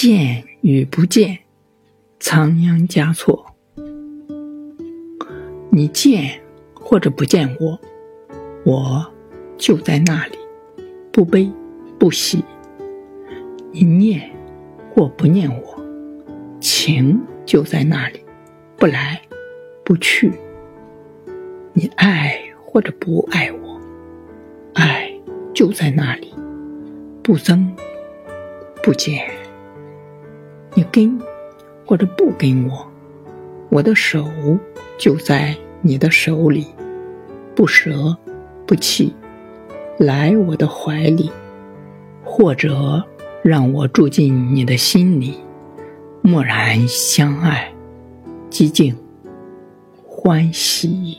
见与不见，仓央嘉措。你见或者不见我，我就在那里，不悲不喜。你念或不念我，情就在那里，不来不去。你爱或者不爱我，爱就在那里，不增不减。你跟或者不跟我，我的手就在你的手里，不舍不弃，来我的怀里，或者让我住进你的心里，默然相爱，寂静欢喜。